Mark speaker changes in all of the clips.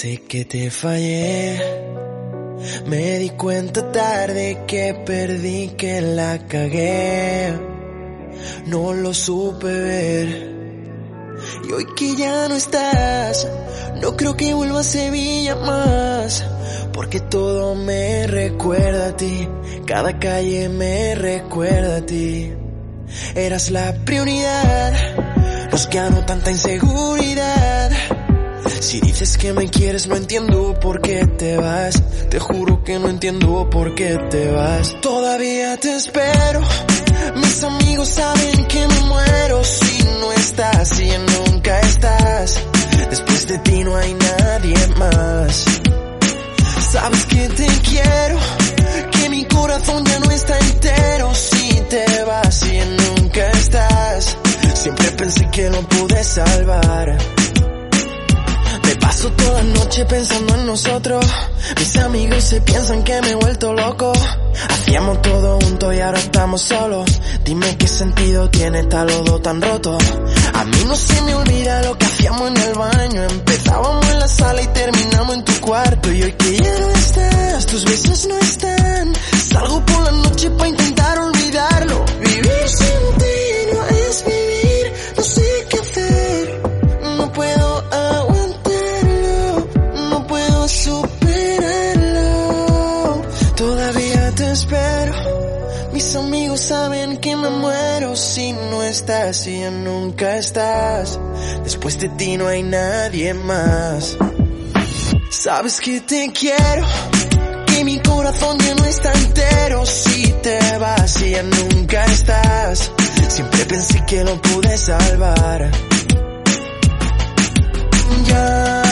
Speaker 1: Sé que te fallé. Me di cuenta tarde que perdí, que la cagué. No lo supe ver. Y hoy que ya no estás, no creo que vuelva a Sevilla más. Porque todo me recuerda a ti, cada calle me recuerda a ti. Eras la prioridad, nos ganó tanta inseguridad. Si dices que me quieres no entiendo por qué te vas, te juro que no entiendo por qué te vas. Todavía te espero, mis amigos saben que me muero si no estás y nunca estás. Después de ti no hay nadie más. Sabes que te quiero, que mi corazón ya no está entero noche pensando en nosotros. Mis amigos se piensan que me he vuelto loco. Hacíamos todo junto y ahora estamos solos. Dime qué sentido tiene estar los dos tan rotos. A mí no se me olvida lo que hacíamos en el baño. Empezábamos en la sala y terminamos en tu cuarto. Y hoy que ya no estás, tus besos no están. Salgo por la noche para intentar olvidarlo. Vivir sin ti no es vivir. Estás y ya nunca estás. Después de ti no hay nadie más. Sabes que te quiero, que mi corazón ya no está entero si te vas y ya nunca estás. Siempre pensé que lo pude salvar. Ya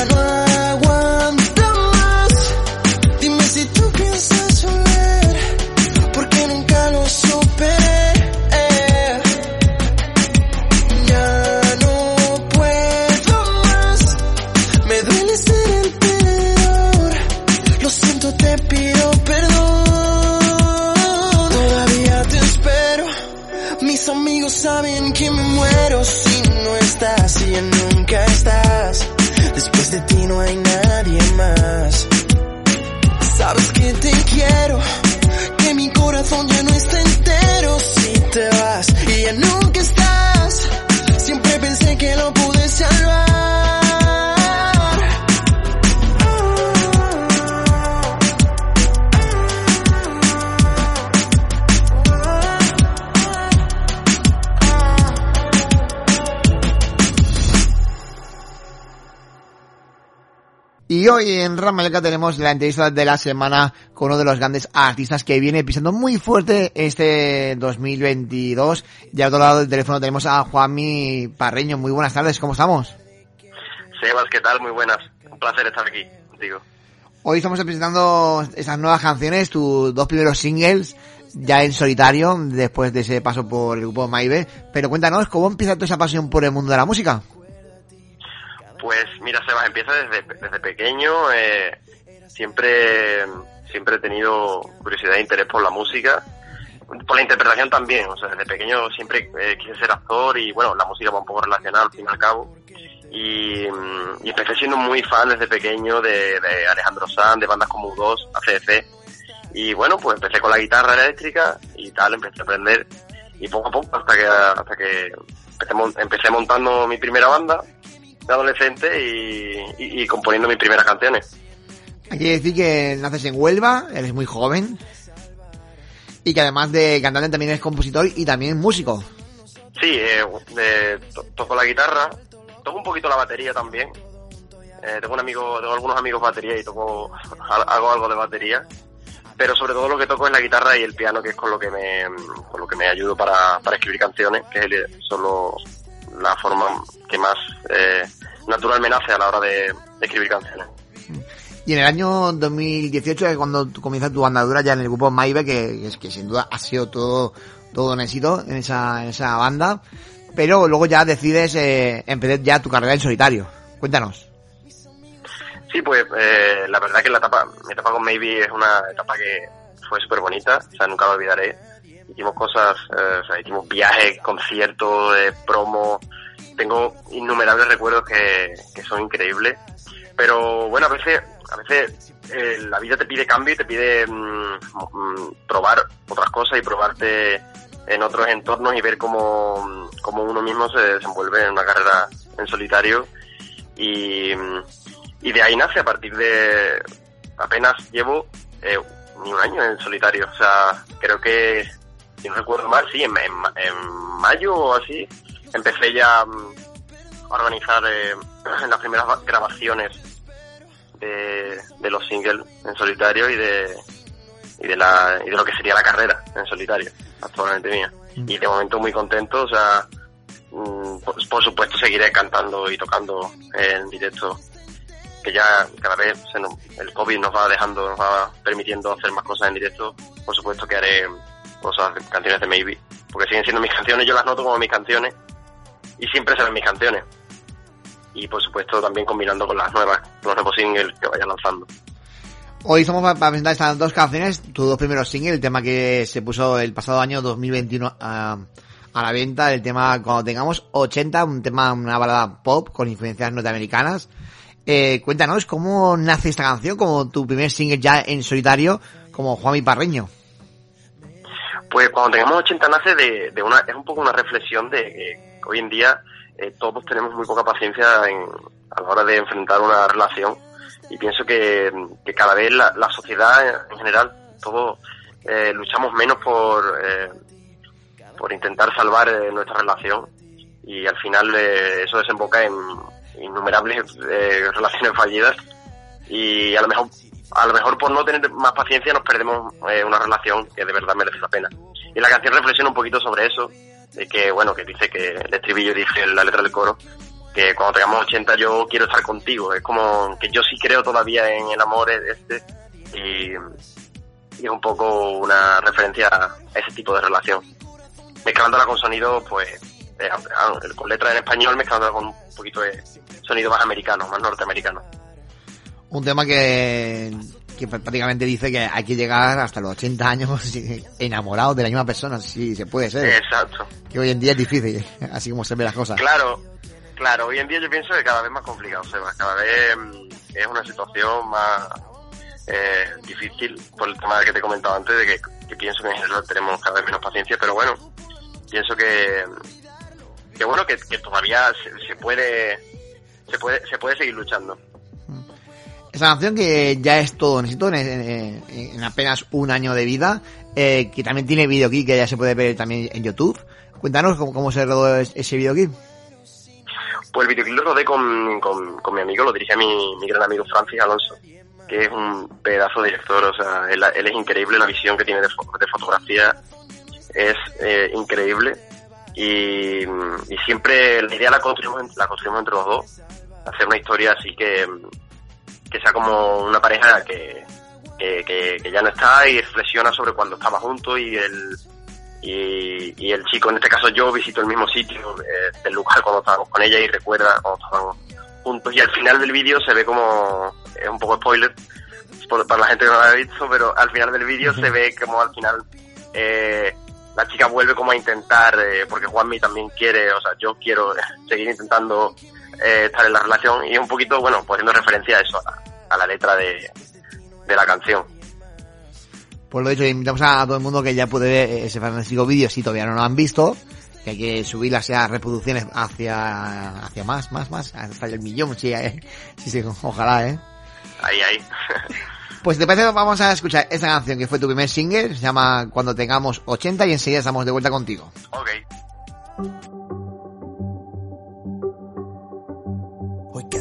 Speaker 1: Y
Speaker 2: hoy en Ramalca tenemos la entrevista de la semana con uno de los grandes artistas que viene pisando muy fuerte este 2022. Y al otro lado del teléfono tenemos a Juanmi Parreño. Muy buenas tardes, ¿cómo estamos?
Speaker 3: Sebas, ¿qué tal? Muy buenas. Un placer estar aquí contigo.
Speaker 2: Hoy estamos presentando esas nuevas canciones, tus dos primeros singles, ya en solitario, después de ese paso por el grupo Maive. Pero cuéntanos, ¿cómo empieza toda esa pasión por el mundo de la música?
Speaker 3: Pues mira, Sebas, empieza desde, desde pequeño. Eh, siempre, siempre he tenido curiosidad e interés por la música. Por la interpretación también. O sea, desde pequeño siempre eh, quise ser actor y bueno, la música va un poco relacionada al fin y al cabo. Y, mm, empecé siendo muy fan desde pequeño de, Alejandro Sanz, de bandas como U2, ACDC. Y bueno, pues empecé con la guitarra eléctrica y tal, empecé a aprender. Y poco a poco hasta que, hasta que empecé, empecé montando mi primera banda de adolescente y, y- y componiendo mis primeras canciones.
Speaker 2: Hay que decir que naces en Huelva, eres muy joven. Y que además de cantante también eres compositor y también músico.
Speaker 3: Sí, eh, to- toco la guitarra, toco un poquito la batería también. Eh, tengo un amigo, tengo algunos amigos batería y toco, hago algo de batería. Pero sobre todo lo que toco es la guitarra y el piano, que es con lo que me, con lo que me ayudo para, para escribir canciones, que es el- solo la forma que más eh, natural me nace a la hora de, de escribir canciones.
Speaker 2: Y en el año 2018 es cuando tú comienzas tu andadura ya en el grupo Maive, que, que que sin duda ha sido todo, todo un éxito en esa, en esa banda. Pero luego ya decides eh, empezar ya tu carrera en solitario. Cuéntanos.
Speaker 3: Sí, pues eh, la verdad que la etapa, mi etapa con Maybe es una etapa que fue súper bonita, o sea, nunca la olvidaré. Hicimos cosas, eh, o sea, hicimos viajes, conciertos, eh, promo. Tengo innumerables recuerdos que, que son increíbles. pero bueno, a veces, a veces eh, la vida te pide cambio y te pide mm, mm, probar otras cosas y probarte en otros entornos y ver cómo, cómo uno mismo se desenvuelve en una carrera en solitario y, y de ahí nace a partir de apenas llevo eh, ni un año en solitario, o sea, creo que si no recuerdo mal, sí, en, en, mayo o así empecé ya mm, a organizar eh, las primeras grabaciones de, de los singles en solitario y de y de la y de lo que sería la carrera en solitario actualmente mía mm. y de momento muy contento o sea mm, por, supuesto seguiré cantando y tocando en directo que ya cada vez el covid nos va dejando nos va permitiendo hacer más cosas en directo por supuesto que haré cosas canciones de Maybe porque siguen siendo mis canciones yo las noto como mis canciones y siempre serán mis canciones y por supuesto también combinando con las nuevas, los nuevos singles que vayan lanzando.
Speaker 2: Hoy estamos para presentar estas dos canciones, tus dos primeros singles, el tema que se puso el pasado año 2021 a, a la venta, el tema cuando tengamos 80, un tema, una balada pop con influencias norteamericanas. Eh, cuéntanos cómo nace esta canción, como tu primer single ya en solitario, como Juan Parreño.
Speaker 3: Pues cuando tengamos 80 nace de, de una, es un poco una reflexión de que hoy en día eh, todos tenemos muy poca paciencia a la hora de enfrentar una relación. Y pienso que, cada vez la, sociedad en general, todos eh, luchamos menos por, eh, por intentar salvar nuestra relación. Y al final eso desemboca en innumerables relaciones fallidas. Y a lo mejor a lo mejor por no tener más paciencia nos perdemos una relación que de verdad merece la pena. Y la canción reflexiona un poquito sobre eso que bueno, que dice que el estribillo dice la letra del coro, que cuando tengamos 80 yo quiero estar contigo, es como que yo sí creo todavía en el amor este y, es un poco una referencia a ese tipo de relación. Mezclándola con sonido, pues, eh, con letra en español, mezclándola con un poquito de sonido más americano, más norteamericano.
Speaker 2: Un tema que que prácticamente dice que hay que llegar hasta los 80 años enamorados de la misma persona, si se puede ser.
Speaker 3: Exacto.
Speaker 2: Que hoy en día es difícil, así como se ven las cosas.
Speaker 3: Claro, claro, hoy en día yo pienso que cada vez más complicado, Seba, cada vez mm, es una situación más eh, difícil por el tema que te he comentado antes, de que, pienso que en general tenemos cada vez menos paciencia, pero bueno, pienso que, que bueno, que, todavía se puede, se puede, se puede seguir luchando.
Speaker 2: Esa canción que ya es todo necesito en, en, apenas un año de vida, eh, que también tiene videoclip que ya se puede ver también en YouTube. Cuéntanos cómo, se rodó ese videoclip.
Speaker 3: Pues el videoclip lo rodé con, con, mi amigo, lo dirige mi, mi gran amigo Francis Alonso, que es un pedazo de director, o sea, él, es increíble, la visión que tiene de, fotografía es eh, increíble y, y, siempre la idea la construimos, la construimos entre los dos, hacer una historia así que que sea como una pareja que, que, ya no está y reflexiona sobre cuando estaba juntos y el, y, el chico, en este caso yo, visito el mismo sitio eh, del lugar cuando estábamos con ella y recuerda cuando estábamos juntos. Y al final del vídeo se ve como, es un poco spoiler para la gente que no lo ha visto, pero al final del vídeo se ve como al final eh, la chica vuelve como a intentar, eh, porque Juanmi también quiere, o sea, yo quiero seguir intentando eh, estar en la relación y un poquito, bueno, poniendo referencia a eso, a, la letra de, de, la canción.
Speaker 2: Pues lo dicho, invitamos a todo el mundo que ya puede ver ese fantástico vídeo si todavía no lo han visto, que hay que subir las reproducciones hacia, hacia más, más, más, hasta el millón, sí, eh, sí, sí, ojalá, eh.
Speaker 3: Ahí, ahí.
Speaker 2: Pues te parece, vamos a escuchar esta canción que fue tu primer single, se llama Cuando tengamos 80 y enseguida estamos de vuelta contigo.
Speaker 3: Ok.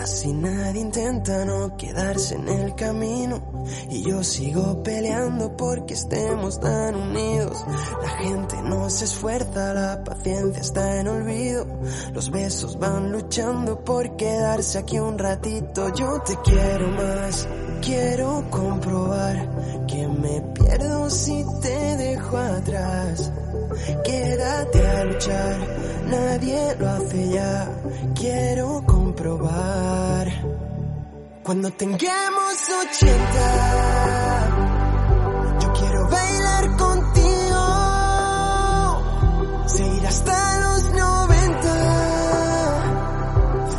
Speaker 1: Casi nadie intenta no quedarse en el camino y yo sigo peleando porque estemos tan unidos. La gente no se esfuerza, la paciencia está en olvido. Los besos van luchando por quedarse aquí un ratito. Yo te quiero más, quiero comprobar que me pierdo si te dejo atrás. Quédate a luchar, nadie lo hace ya. Quiero comprobar. Cuando tengamos 80, yo quiero bailar contigo. Seguir hasta los 90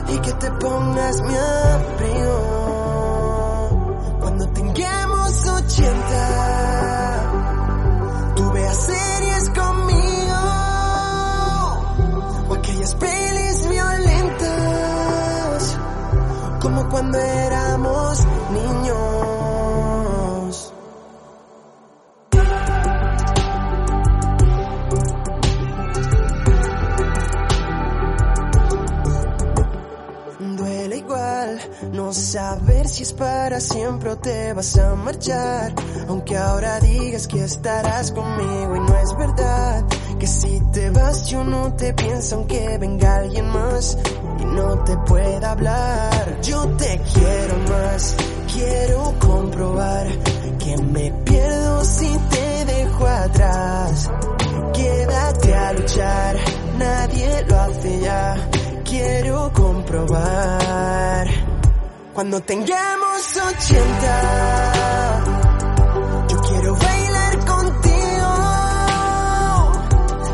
Speaker 1: y que te pongas mi abrigo cuando éramos niños. Duele igual no saber si es para siempre o te vas a marchar. Aunque ahora digas que estarás conmigo y no es verdad. Que si te vas yo no te pienso aunque venga alguien más no te pueda hablar. Yo te quiero más, quiero comprobar que me pierdo si te dejo atrás. Quédate a luchar, nadie lo hace ya. Quiero comprobar. Cuando tengamos 80, yo quiero bailar contigo.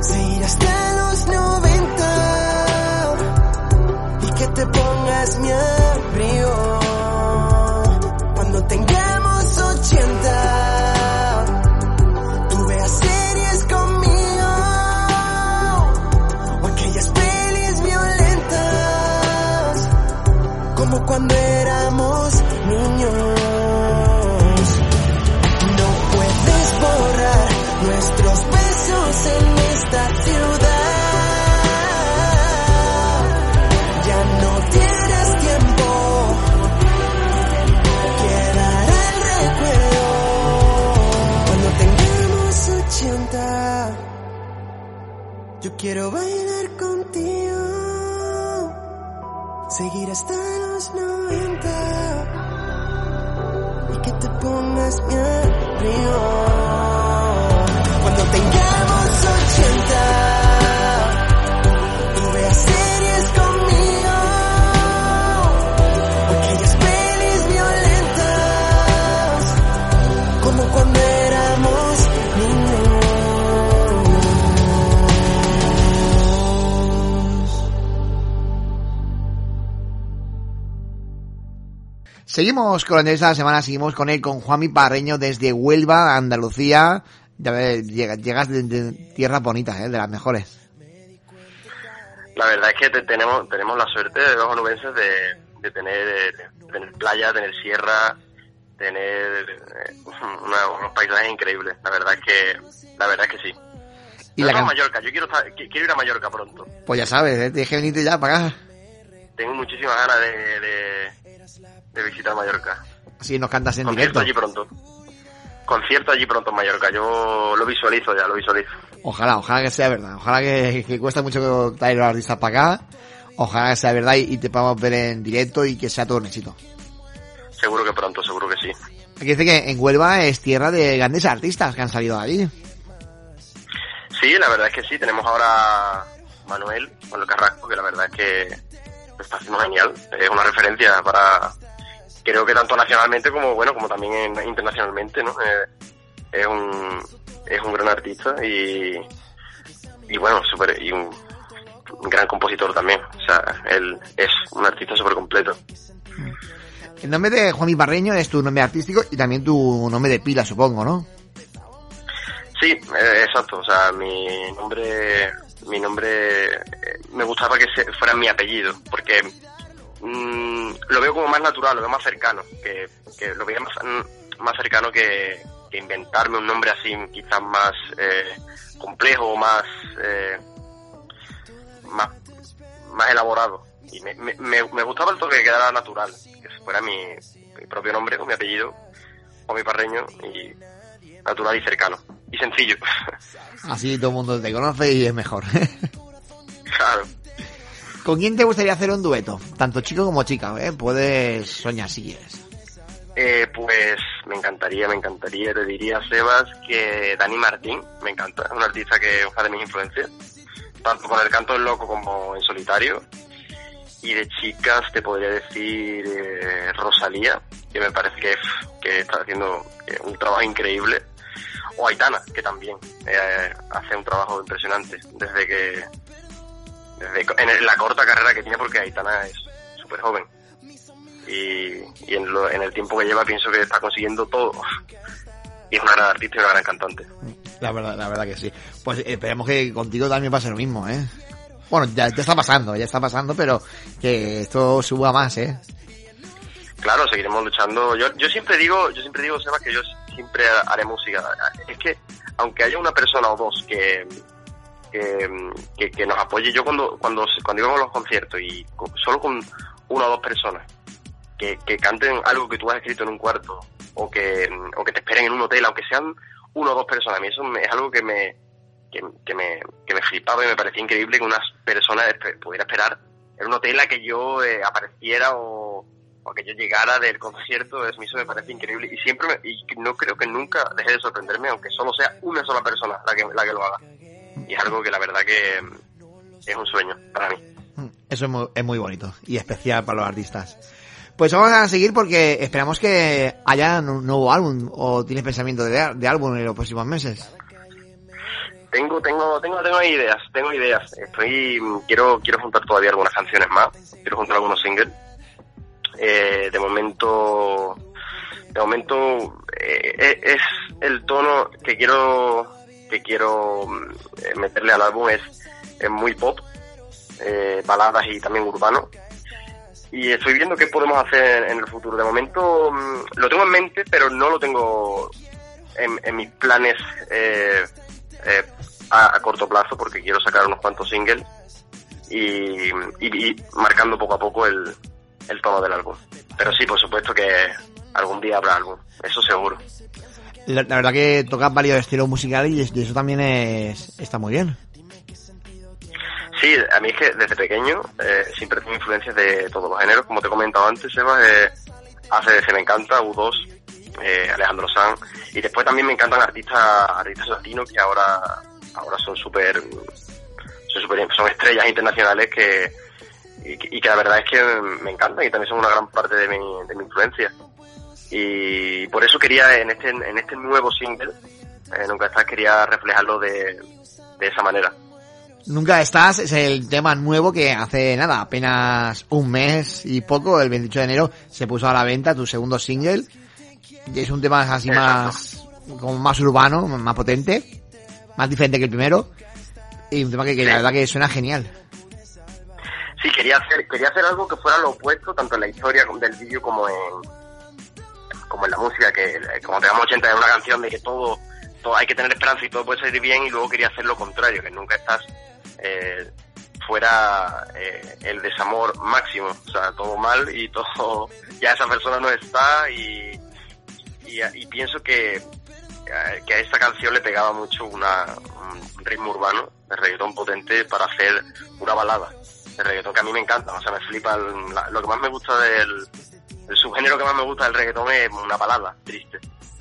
Speaker 1: Seguir hasta quiero bailar contigo seguir hasta
Speaker 2: Seguimos con esta semana, seguimos con él, con Juanmi Parreño desde Huelva, Andalucía. Ya llegas de, de tierras bonitas, ¿eh? de las mejores.
Speaker 3: La verdad es que te- tenemos tenemos la suerte de los onubenses de, de tener, eh, tener playa, tener sierra, tener eh, una- unos paisajes increíbles. La verdad es que la verdad es que sí.
Speaker 2: Y la
Speaker 3: no,
Speaker 2: can-
Speaker 3: Mallorca, yo quiero quiero ir a Mallorca pronto.
Speaker 2: Pues ya sabes, ¿eh? tienes que venirte ya para acá.
Speaker 3: Tengo muchísimas ganas de, de, de visitar Mallorca.
Speaker 2: Así nos cantas en
Speaker 3: Concierto
Speaker 2: directo.
Speaker 3: allí pronto. Concierto allí pronto en Mallorca. Yo lo visualizo ya, lo visualizo.
Speaker 2: Ojalá, ojalá que sea verdad. Ojalá que, que cuesta mucho traer los artistas para acá. Ojalá que sea verdad y, y te podamos ver en directo y que sea todo un éxito.
Speaker 3: Seguro que pronto, seguro que sí.
Speaker 2: Aquí dice que en Huelva es tierra de grandes artistas que han salido de allí.
Speaker 3: Sí, la verdad es que sí. Tenemos ahora Manuel, Manuel Carrasco, que la verdad es que está haciendo genial. Es una referencia para, creo que tanto nacionalmente como, bueno, como también en- internacionalmente, ¿no? Eh, es un, es un gran artista y, y bueno, super, y un, un gran compositor también. O sea, él es un artista súper completo.
Speaker 2: El nombre de Juanmi Parreño es tu nombre artístico y también tu nombre de pila, supongo, ¿no?
Speaker 3: Sí, eh, exacto. O sea, mi nombre, mi nombre, eh, me gustaba que se- fuera mi apellido, porque mm, lo veo como más natural, lo veo más cercano, que, que lo veía más, mm, más cercano que, que inventarme un nombre así, quizás más eh, complejo o más, eh, más, más elaborado. Y me, me, me- gustaba el toque que quedara natural, que fuera mi, mi propio nombre con mi apellido, o mi parreño, y natural y cercano. Y sencillo.
Speaker 2: Así todo el mundo te conoce y es mejor.
Speaker 3: claro.
Speaker 2: ¿Con quién te gustaría hacer un dueto? Tanto chico como chica, ¿eh? Puedes soñar si quieres.
Speaker 3: Eh, pues me encantaría, me encantaría, te diría, Sebas, que Dani Martín, me encanta, es un artista que es una de mis influencias, tanto con el canto del loco como en solitario. Y de chicas te podría decir eh, Rosalía, que me parece que, que está haciendo eh, un trabajo increíble. O Aitana, que también eh, hace un trabajo impresionante desde que en la corta carrera que tiene porque Aitana es súper joven y, y en, lo- en el tiempo que lleva pienso que está consiguiendo todo y es una gran artista y una gran cantante
Speaker 2: La verdad, la verdad que sí. Pues esperemos que contigo también pase lo mismo, ¿eh? Bueno, ya, ya está pasando, ya está pasando, pero que esto suba más, ¿eh?
Speaker 3: claro, seguiremos luchando. Yo, yo siempre digo, yo siempre digo, Seba, que yo siempre haré música. Es que, aunque haya una persona o dos que, que, que, nos apoye, yo cuando, cuando, cuando íbamos a los conciertos y solo con una o dos personas que, que canten algo que tú has escrito en un cuarto o que, o que te esperen en un hotel, aunque sean una o dos personas, a mí eso es algo que me, que, me, que me flipaba y me parecía increíble que una persona pudiera esperar en un hotel a que yo eh, apareciera o, o, que yo llegara del concierto, eso me parece increíble y siempre me, y no creo que nunca deje de sorprenderme, aunque solo sea una sola persona la que, la que lo haga. Y es algo que la verdad que es un sueño para mí.
Speaker 2: Mm, eso es muy, es muy bonito y especial para los artistas. Pues vamos a seguir porque esperamos que haya un nuevo álbum o tienes pensamiento de, de álbum en los próximos meses.
Speaker 3: Tengo, tengo, tengo, tengo ideas, tengo ideas. Estoy, quiero, quiero juntar todavía algunas canciones más. Quiero juntar algunos singles. Eh, de momento, de momento eh, es el tono que quiero, que quiero meterle al álbum es, es muy pop, baladas y también urbano. Y estoy viendo qué podemos hacer en el futuro. De momento mm, lo tengo en mente, pero no lo tengo en, mis planes eh, eh, a, corto plazo porque quiero sacar unos cuantos singles y, marcando poco a poco el, tono del álbum. Pero sí, por supuesto que algún día habrá álbum, eso seguro.
Speaker 2: La, verdad que tocas varios estilos musicales y eso también es, está muy bien.
Speaker 3: Sí, a mí es que desde pequeño eh, siempre tengo influencias de todos los géneros, como te he comentado antes, Eva, eh, ACDC me encanta, U2, eh, Alejandro Sanz, y después también me encantan artistas artistas latinos que ahora ahora son súper son, super, son estrellas internacionales que y, que la verdad es que me encantan y también son una gran parte de mi, de mi influencia y por eso quería en este en este nuevo single eh, nunca estás quería reflejarlo de, de esa manera
Speaker 2: Nunca estás es el tema nuevo que hace nada, apenas un mes y poco, el 28 de enero, se puso a la venta tu segundo single es un tema así más, como más urbano, más potente, más diferente que el primero. Y un tema que, la verdad que suena genial.
Speaker 3: Sí, quería hacer, quería hacer algo que fuera lo opuesto, tanto en la historia del vídeo como en, como en la música, que como digamos 80 es una canción de que todo, todo hay que tener esperanza y todo puede salir bien, y luego quería hacer lo contrario, que nunca estás eh, fuera eh, el desamor máximo, o sea, todo mal y todo, ya esa persona no está y, y, pienso que, eh, que a esta canción le pegaba mucho una, un ritmo urbano de reggaetón potente para hacer una balada de reggaetón que a mí me encanta, o sea, me flipa. lo que más me gusta del el subgénero que más me gusta del reggaetón es una balada triste.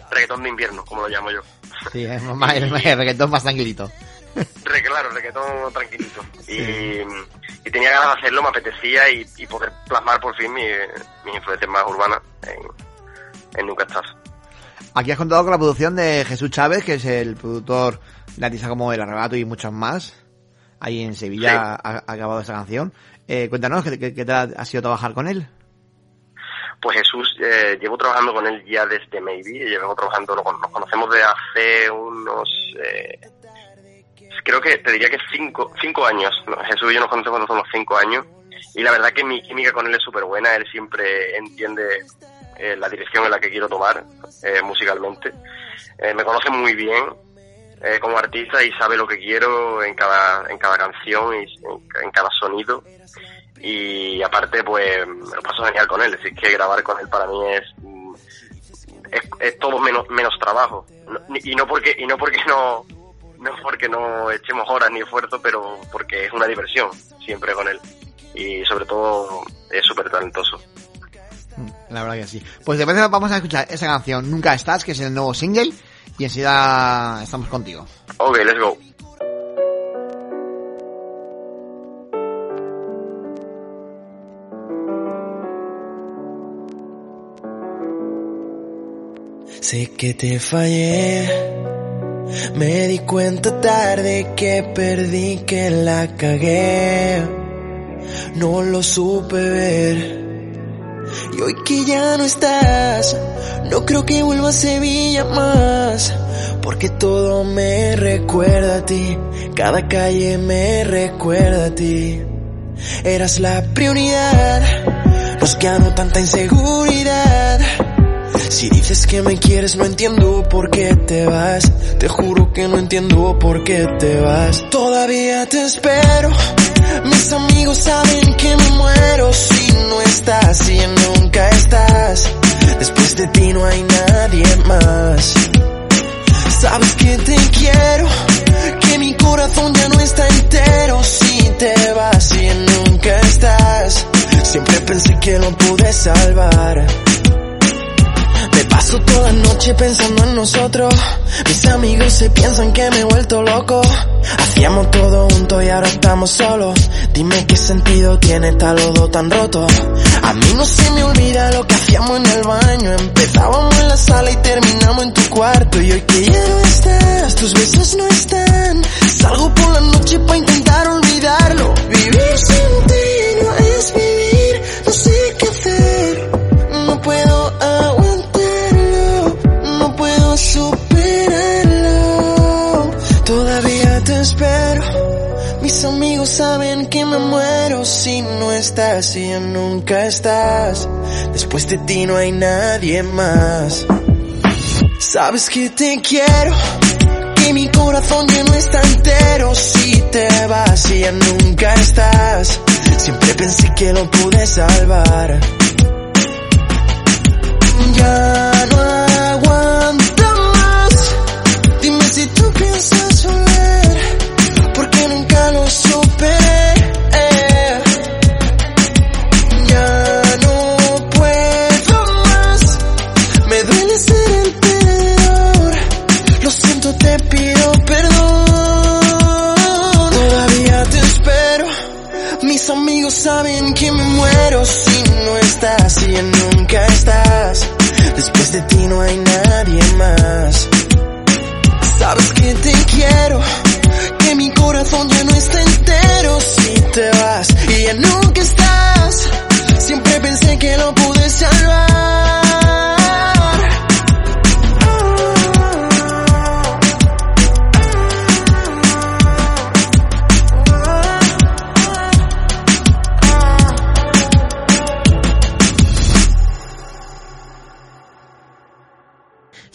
Speaker 3: Reggaetón de invierno, como lo llamo yo.
Speaker 2: Sí, es más, el reggaetón más tranquilito.
Speaker 3: claro, reggaetón tranquilito. Y, y, tenía ganas de hacerlo, me apetecía y, y poder plasmar por fin mis mi influencias más urbanas en, en Nunca Estás.
Speaker 2: Aquí has contado con la producción de Jesús Chávez, que es el productor de artistas como El Arrebato y muchos más. Ahí en Sevilla ha, acabado esa canción. Eh, cuéntanos, ¿qué, ¿qué, tal ha sido trabajar con él?
Speaker 3: Pues Jesús, eh, llevo trabajando con él ya desde Maybe, llevo trabajando, nos conocemos de hace unos, eh, creo que te diría que cinco, cinco años. Jesús y yo nos conocemos cuando somos cinco años y la verdad que mi química con él es súper buena, él siempre entiende eh, la dirección en la que quiero tomar eh, musicalmente. Eh, me conoce muy bien como artista y sabe lo que quiero en cada, en cada canción y en, cada sonido. Y aparte, pues me lo paso genial con él. Es decir, que grabar con él para mí es, es, todo menos, menos trabajo. y no porque, y no porque no, no porque no echemos horas ni esfuerzo, pero porque es una diversión siempre con él. Y sobre todo es súper talentoso.
Speaker 2: La verdad que sí. Pues después vamos a escuchar esa canción Nunca Estás, que es el nuevo single, y enseguida estamos contigo.
Speaker 3: Ok, let's go.
Speaker 1: Sé que te fallé, me di cuenta tarde que perdí, que la cagué, no lo supe ver y hoy que ya no estás, no creo que vuelva a Sevilla más. Porque todo me recuerda a ti, cada calle me recuerda a ti. Eras la prioridad, Nos quedó tanta inseguridad. Si dices que me quieres no entiendo por qué te vas. Te juro que no entiendo por qué te vas. Todavía te espero. Mis amigos saben que me muero si no estás y nunca estás. Después de ti no hay nadie más. Sabes que te quiero, que mi corazón ya no está entero si te vas y nunca estás. Siempre pensé que lo pude salvar. Paso toda la noche pensando en nosotros. Mis amigos se piensan que me he vuelto loco. Hacíamos todo junto y ahora estamos solos. Dime qué sentido tiene tal lodo tan roto. A mí no se me olvida lo que hacíamos en el baño. Empezábamos en la sala y terminamos en tu cuarto. Y hoy que ya no estás, tus besos no están. Salgo por la noche para intentar olvidarlo. Vivir sin ti no es vivir. Saben que me muero si no estás y ya nunca estás. Después de ti no hay nadie más. Sabes que te quiero, que mi corazón ya no está entero si te vas y ya nunca estás. Siempre pensé que lo pude salvar. Ya no aguanto más. Dime si tú piensas volver porque nunca lo superé. Ya no puedo más, me duele ser el perdedor. Lo siento, te pido perdón. Todavía te espero. Mis amigos saben que me muero si no estás y nunca estás. Después de ti no hay nadie más. Sabes que te quiero, que mi corazón ya no está entero si te vas. Y ya nunca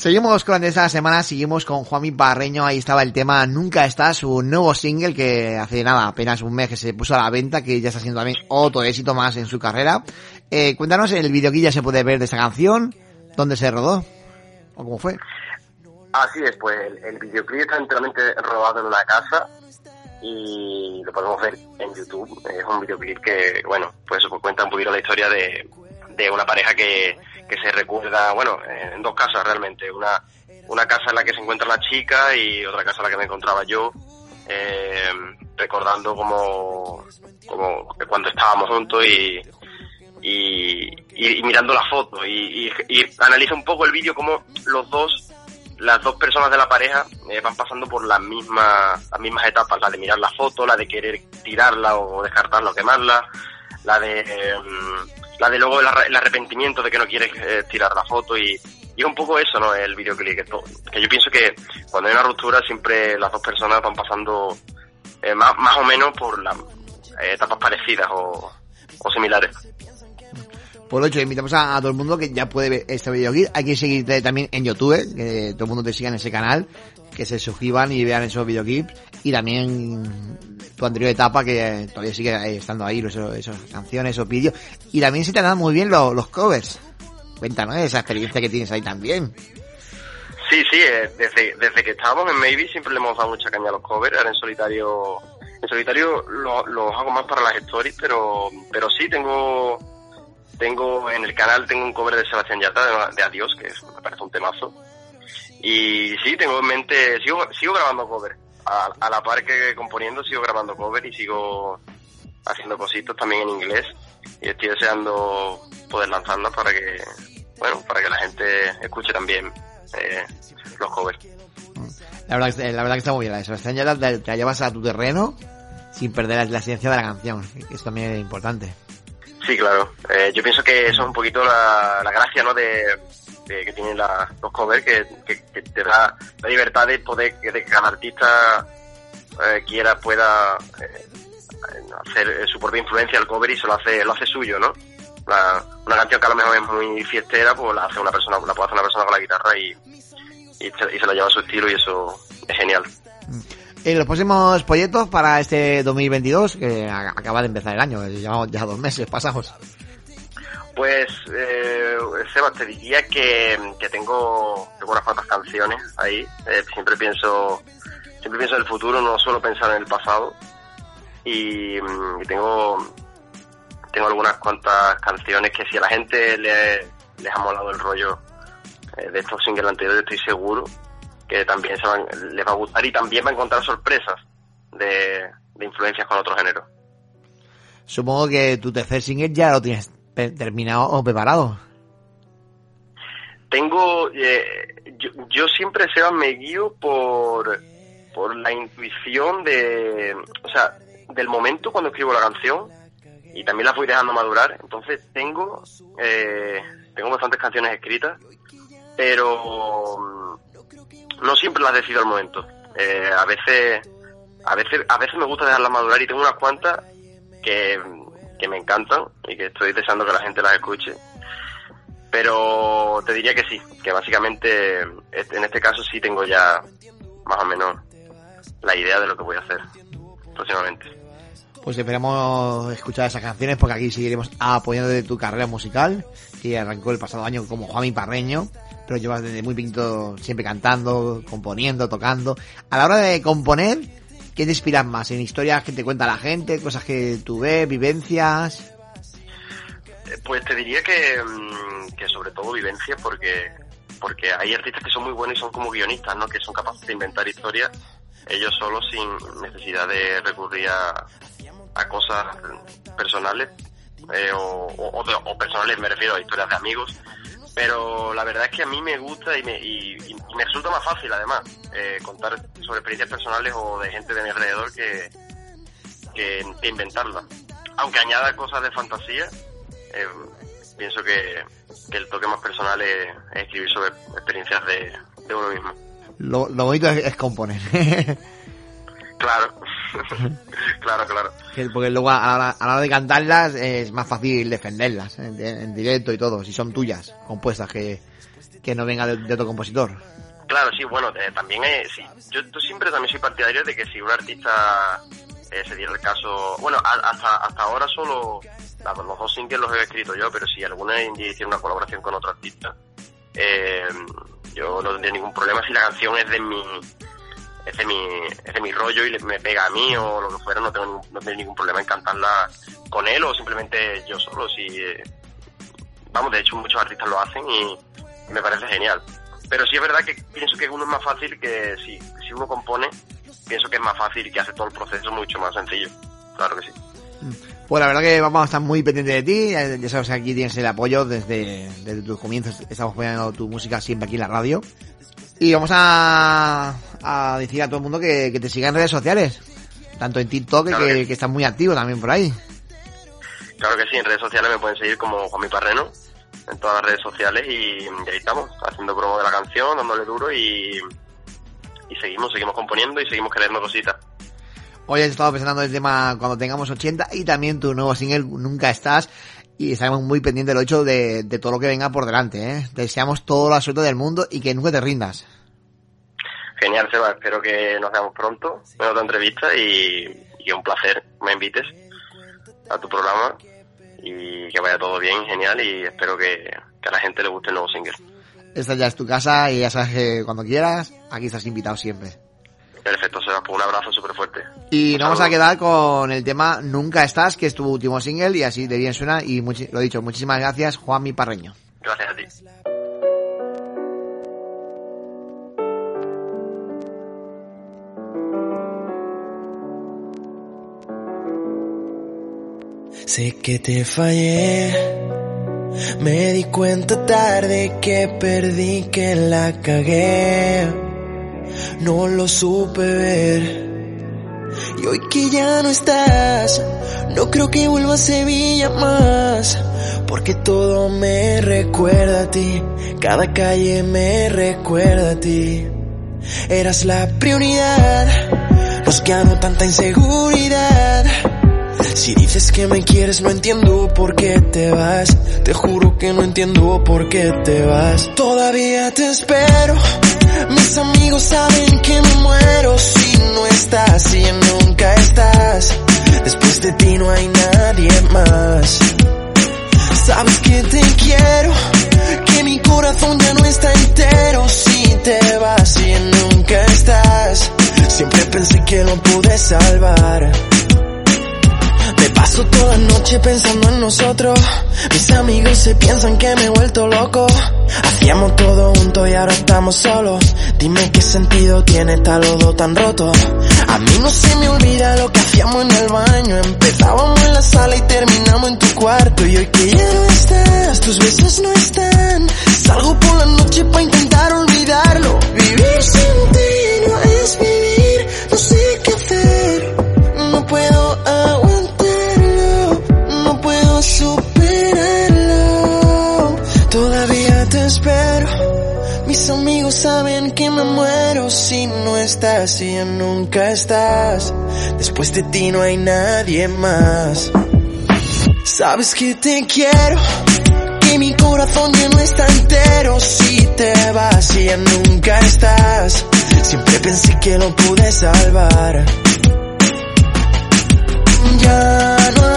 Speaker 2: Seguimos con esta semana, seguimos con Juanmi Barreño, ahí estaba el tema Nunca está, su nuevo single que hace nada, apenas un mes que se puso a la venta, que ya está siendo también otro éxito más en su carrera. Eh, cuéntanos, el videoclip ya se puede ver de esta canción, ¿dónde se rodó? ¿O cómo fue?
Speaker 3: Así es, pues el, videoclip está enteramente rodado en una casa y lo podemos ver en YouTube. Es un videoclip que, bueno, pues cuenta un poquito la historia de una pareja que, que se recuerda, bueno, en dos casas realmente. Una, una casa en la que se encuentra la chica y otra casa en la que me encontraba yo, eh, recordando como, como cuando estábamos juntos y, y, y, mirando la foto. Y, y, y analiza un poco el vídeo como los dos las dos personas de la pareja eh, van pasando por las mismas las mismas etapas. La de mirar la foto la de querer tirarla o descartarla o quemarla. La de eh, la de luego el, arre- el arrepentimiento de que no quieres eh, tirar la foto y, y es un poco eso no el videoclip que, yo pienso que cuando hay una ruptura siempre las dos personas van pasando eh, más, más o menos por las eh, etapas parecidas o, o similares.
Speaker 2: Por lo hecho, invitamos a, todo el mundo que ya puede ver este videoclip. Hay que seguirte también en YouTube, que todo el mundo te siga en ese canal, que se suscriban y vean esos videoclips. Y también tu anterior etapa, que todavía sigue estando ahí, esas canciones, esos vídeos. Y también se te dan muy bien los, los covers. Cuéntanos esa experiencia que tienes ahí también.
Speaker 3: Sí, sí, eh, desde, desde que estábamos en Maybe siempre le hemos dado mucha caña a los covers, ahora en solitario, en solitario lo- los hago más para las stories, pero, pero sí tengo, tengo en el canal tengo un cover de Sebastián Yatra de, Adiós, que me parece un temazo. Y sí, tengo en mente, sigo, sigo grabando cover. A, a la par que componiendo sigo grabando cover y sigo haciendo cositas también en inglés. Y estoy deseando poder lanzarlas para que, bueno, para que la gente escuche también eh, los covers.
Speaker 2: La verdad, que- la verdad que está muy bien. La de Sebastián te, la llevas a tu terreno sin perder la, la esencia de la canción, que es también importante.
Speaker 3: Sí, claro. Eh, yo pienso que eso es un poquito la, la gracia, ¿no? De, que tienen la- los covers, que, te da la libertad de poder que, cada artista eh, quiera, pueda eh, hacer eh, su propia influencia al cover y se lo hace, lo hace suyo, ¿no? una canción que a lo mejor es muy fiestera, pues la hace una persona, la puede hacer una persona con la guitarra y, y, se, y se lo lleva a su estilo y eso es genial.
Speaker 2: En eh, los próximos proyectos para este 2022, que acaba de empezar el año, llevamos ya dos meses, pasamos.
Speaker 3: Pues, eh, Sebas, te diría que, que tengo, tengo unas cuantas canciones ahí. Eh, siempre pienso siempre pienso en el futuro, no suelo pensar en el pasado. Y, mm, tengo tengo algunas cuantas canciones que si a la gente le, les ha molado el rollo eh, de estos singles anteriores, estoy seguro que también se van, les va a gustar y también va a encontrar sorpresas de, influencias con otros géneros.
Speaker 2: Supongo que tu tercer single ya lo tienes terminado o preparado?
Speaker 3: Tengo, eh, yo, siempre, Seba, me guío por, por la intuición de, o sea, del momento cuando escribo la canción y también la voy dejando madurar. Entonces tengo, eh, tengo bastantes canciones escritas, pero mm, no siempre las decido al momento. Eh, a veces, a veces, a veces me gusta dejarlas madurar y tengo unas cuantas que que me encantan y que estoy deseando que la gente las escuche. Pero te diría que sí, que básicamente en este caso sí tengo ya más o menos la idea de lo que voy a hacer próximamente.
Speaker 2: Pues esperamos escuchar esas canciones porque aquí seguiremos apoyando de tu carrera musical, que arrancó el pasado año como Juanmi Parreño, pero llevas desde muy pequeñito siempre cantando, componiendo, tocando. A la hora de componer, ¿Qué te inspiras más? ¿En historias que te cuenta la gente? ¿Cosas que tú ves? ¿Vivencias?
Speaker 3: Eh, pues te diría que, mm, que sobre todo vivencias porque porque hay artistas que son muy buenos y son como guionistas, ¿no? Que son capaces de inventar historias ellos solos sin necesidad de recurrir a, cosas personales eh, o, o, personales me refiero a historias de amigos pero la verdad es que a mí me gusta y me, y, me resulta más fácil además eh, contar sobre experiencias personales o de gente de mi alrededor que, que, inventarlas. Aunque añada cosas de fantasía, eh, pienso que, el toque más personal es, escribir sobre experiencias de, uno mismo.
Speaker 2: Lo, lo bonito es componer.
Speaker 3: claro. Claro, claro.
Speaker 2: Porque luego a la, hora de cantarlas es más fácil defenderlas en, directo y todo, si son tuyas, compuestas, que, que no venga de, otro compositor.
Speaker 3: Claro, sí, bueno, eh, también es, sí, yo, siempre también soy partidario de que si un artista eh, se diera el caso, bueno, hasta, hasta ahora solo los dos singles los he escrito yo, pero si alguna indie hiciera una colaboración con otro artista, eh, yo no tendría ningún problema si la canción es de mi ese es mi, ese mi rollo y me pega a mí o lo que fuera, no tengo, no tengo ningún problema en cantarla con él o simplemente yo solo. Si, eh, vamos, de hecho muchos artistas lo hacen y me parece genial. Pero sí es verdad que pienso que uno es más fácil que si, si uno compone, pienso que es más fácil y que hace todo el proceso mucho más sencillo. Claro que sí.
Speaker 2: Pues la verdad que vamos a estar muy pendientes de ti, ya sabes que aquí tienes el apoyo desde, desde tus comienzos, estamos apoyando tu música siempre aquí en la radio. Y vamos a, a decir a todo el mundo que, te siga en redes sociales. Tanto en TikTok, que, que, estás muy activo también por ahí.
Speaker 3: Claro que sí, en redes sociales me pueden seguir como Juanmi Parreno, en todas las redes sociales y, ahí estamos, haciendo promo de la canción, dándole duro y, y seguimos, seguimos componiendo y seguimos creando cositas.
Speaker 2: Hoy he estado pensando el tema cuando tengamos 80 y también tu nuevo single Nunca Estás y estamos muy pendientes del hecho de, de todo lo que venga por delante. ¿eh? deseamos toda la suerte del mundo y que nunca te rindas.
Speaker 3: Genial, Seba. Espero que nos veamos pronto en otra entrevista y, y un placer me invites a tu programa y que vaya todo bien, genial y espero que, que a la gente le guste el nuevo single.
Speaker 2: Esta ya es tu casa y ya sabes que cuando quieras, aquí estás invitado siempre.
Speaker 3: Perfecto, Seba. Pues un abrazo súper fuerte.
Speaker 2: Y nos vamos a quedar con el tema Nunca Estás, que es tu último single y así de bien suena. Y lo dicho, muchísimas gracias, Juan Mi Parreño.
Speaker 3: Gracias a ti.
Speaker 1: Sé que te fallé, me di cuenta tarde que perdí, que la cagué no lo supe ver. Y hoy que ya no estás, no creo que vuelva a Sevilla más, porque todo me recuerda a ti, cada calle me recuerda a ti. Eras la prioridad, nos quedó tanta inseguridad. Si dices que me quieres no entiendo por qué te vas. Te juro que no entiendo por qué te vas. Todavía te espero. Mis amigos saben que me muero si no estás y nunca estás. Después de ti no hay nadie más. Sabes que te quiero, que mi corazón ya no está entero si te vas y nunca estás. Siempre pensé que lo pude salvar. Me paso toda la noche pensando en nosotros. Mis amigos se piensan que me he vuelto loco. Hacíamos todo junto y ahora estamos solos. Dime qué sentido tiene tal lodo tan roto. A mí no se me olvida lo que hacíamos en el baño. Empezábamos en la sala y terminamos en tu cuarto. Y hoy que ya no estás, tus besos no están. Salgo por la noche para intentar olvidarlo. Estás y ya nunca estás. Después de ti no hay nadie más. Sabes que te quiero, que mi corazón ya no está entero si te vas y ya nunca estás. Siempre pensé que lo pude salvar. Ya no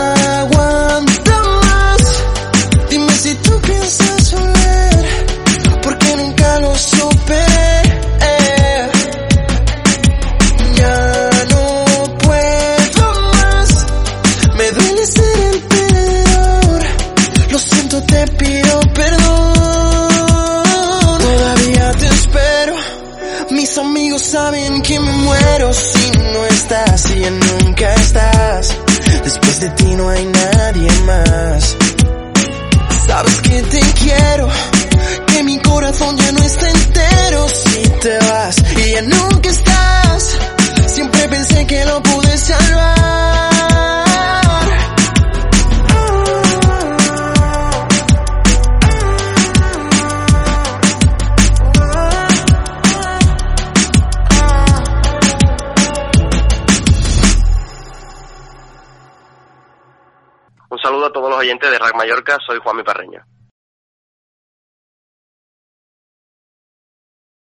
Speaker 3: soy Juanmi Parreño.